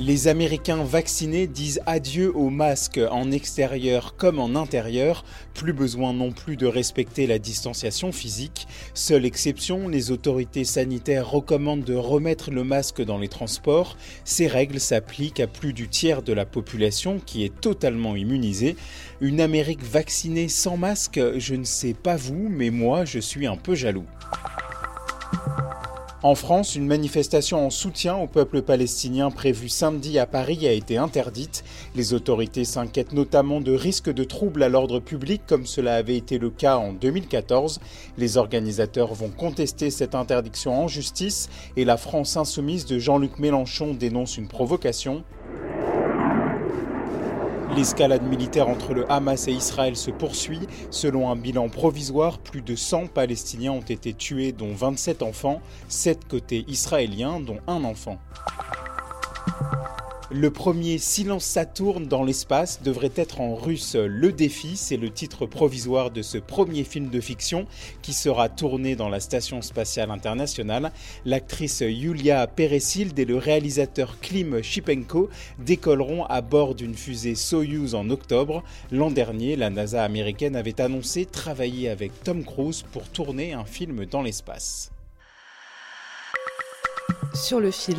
Les Américains vaccinés disent adieu aux masques en extérieur comme en intérieur. Plus besoin non plus de respecter la distanciation physique. Seule exception, les autorités sanitaires recommandent de remettre le masque dans les transports. Ces règles s'appliquent à plus du tiers de la population qui est totalement immunisée. Une Amérique vaccinée sans masque, je ne sais pas vous, mais moi je suis un peu jaloux. En France, une manifestation en soutien au peuple palestinien prévue samedi à Paris a été interdite. Les autorités s'inquiètent notamment de risques de troubles à l'ordre public comme cela avait été le cas en 2014. Les organisateurs vont contester cette interdiction en justice et la France insoumise de Jean-Luc Mélenchon dénonce une provocation. L'escalade militaire entre le Hamas et Israël se poursuit. Selon un bilan provisoire, plus de 100 Palestiniens ont été tués, dont 27 enfants, 7 côté israélien, dont un enfant. Le premier Silence Saturne dans l'espace devrait être en russe. Le défi, c'est le titre provisoire de ce premier film de fiction qui sera tourné dans la Station spatiale internationale. L'actrice Yulia Peresild et le réalisateur Klim Shipenko décolleront à bord d'une fusée Soyuz en octobre. L'an dernier, la NASA américaine avait annoncé travailler avec Tom Cruise pour tourner un film dans l'espace. Sur le fil.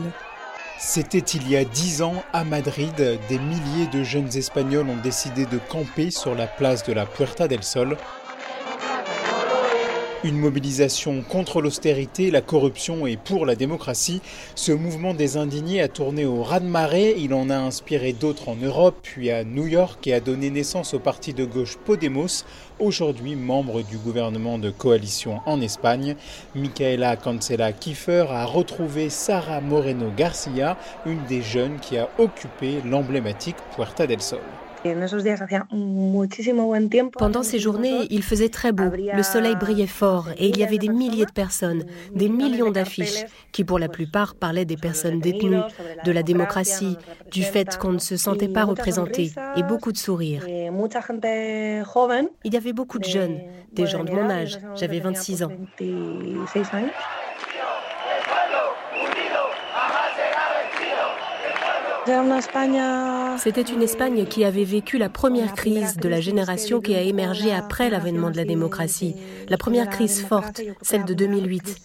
C'était il y a dix ans à Madrid, des milliers de jeunes Espagnols ont décidé de camper sur la place de la Puerta del Sol. Une mobilisation contre l'austérité, la corruption et pour la démocratie. Ce mouvement des indignés a tourné au raz-de-marée. Il en a inspiré d'autres en Europe, puis à New York et a donné naissance au parti de gauche Podemos, aujourd'hui membre du gouvernement de coalition en Espagne. Micaela Cancela Kiefer a retrouvé Sara Moreno Garcia, une des jeunes qui a occupé l'emblématique Puerta del Sol. Pendant ces journées, il faisait très beau, le soleil brillait fort et il y avait des milliers de personnes, des millions d'affiches qui pour la plupart parlaient des personnes détenues, de la démocratie, du fait qu'on ne se sentait pas représenté et beaucoup de sourires. Il y avait beaucoup de jeunes, des gens de mon âge, j'avais 26 ans. C'était une Espagne qui avait vécu la première crise de la génération qui a émergé après l'avènement de la démocratie, la première crise forte, celle de 2008.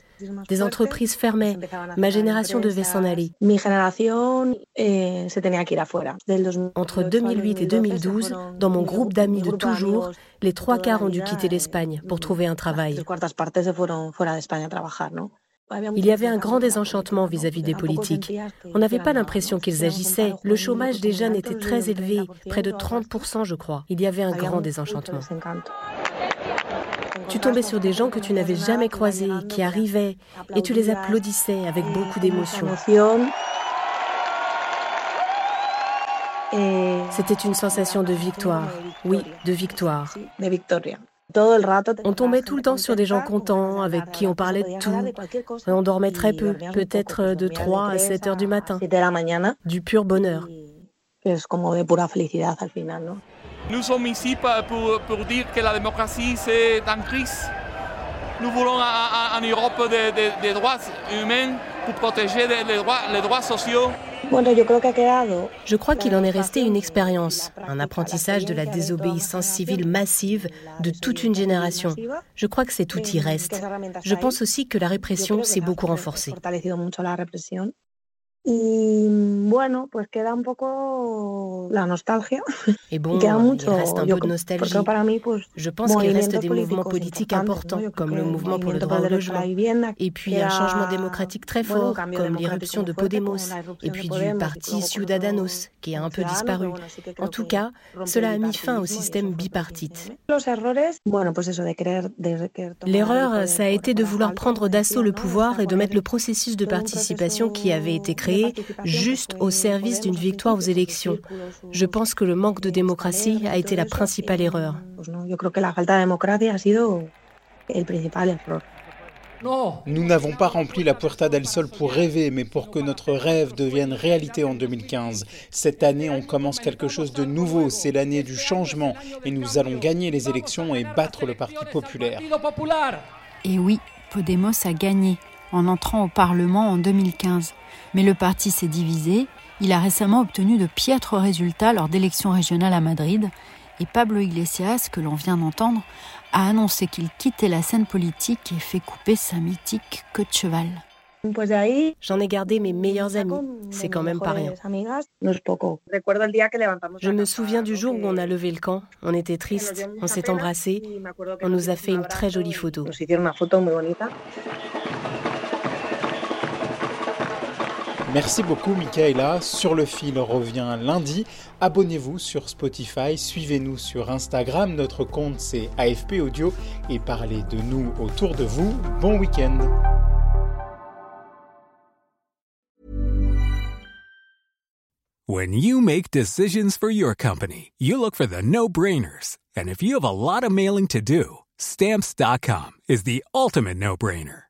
Des entreprises fermaient. Ma génération devait s'en aller. Entre 2008 et 2012, dans mon groupe d'amis de toujours, les trois quarts ont dû quitter l'Espagne pour trouver un travail. Il y avait un grand désenchantement vis-à-vis des politiques. On n'avait pas l'impression qu'ils agissaient. Le chômage des jeunes était très élevé, près de 30%, je crois. Il y avait un grand désenchantement. Tu tombais sur des gens que tu n'avais jamais croisés, qui arrivaient, et tu les applaudissais avec beaucoup d'émotion. C'était une sensation de victoire. Oui, de victoire. On tombait tout le temps sur des gens contents, avec qui on parlait de tout. Et on dormait très peu, peut-être de 3 à 7 heures du matin. Du pur bonheur. Nous sommes ici pour, pour dire que la démocratie, c'est en crise. Nous voulons en Europe des, des, des, droits humains pour protéger les droits, les droits sociaux. Je crois qu'il en est resté une expérience, un apprentissage de la désobéissance civile massive de toute une génération. Je crois que cet outil reste. Je pense aussi que la répression s'est beaucoup renforcée. Y bueno, pues queda un poco la nostalgia. Et bon, queda il reste un yo peu de nostalgie. porque para mí, pues, Je pense qu'il reste des mouvements politiques importants, comme le mouvement pour le droit au logement. vivienda, Et puis un changement démocratique très fort, comme l'irruption de Podemos, et puis du Podemos, parti Ciudadanos, qui a un peu disparu. bueno, sí En tout cas, cela a mis fin au système bipartite. el L'erreur, ça a été de vouloir prendre d'assaut le pouvoir et de mettre le processus de participation qui avait été créé juste au service d'une victoire aux élections. Je pense que le manque de démocratie a été la principale erreur. Nous n'avons pas rempli la Puerta del Sol pour rêver, mais pour que notre rêve devienne réalité en 2015. Cette année, on commence quelque chose de nouveau, c'est l'année du changement, et nous allons gagner les élections et battre le Parti populaire. Et oui, Podemos a gagné en entrant au Parlement en 2015. Mais le parti s'est divisé. Il a récemment obtenu de piètres résultats lors d'élections régionales à Madrid. Et Pablo Iglesias, que l'on vient d'entendre, a annoncé qu'il quittait la scène politique et fait couper sa mythique queue de cheval. J'en ai gardé mes meilleurs amis. C'est quand même pas rien. Je me souviens du jour où on a levé le camp. On était tristes, on s'est embrassés. On nous a fait un une très jolie photo. Merci beaucoup Michaela. Sur le fil revient lundi. Abonnez-vous sur Spotify, suivez-nous sur Instagram, notre compte c'est AFP Audio et parlez de nous autour de vous. Bon week-end When you make decisions for your company, you look for the no-brainers. And if you have a lot of mailing to do, stamps.com is the ultimate no-brainer.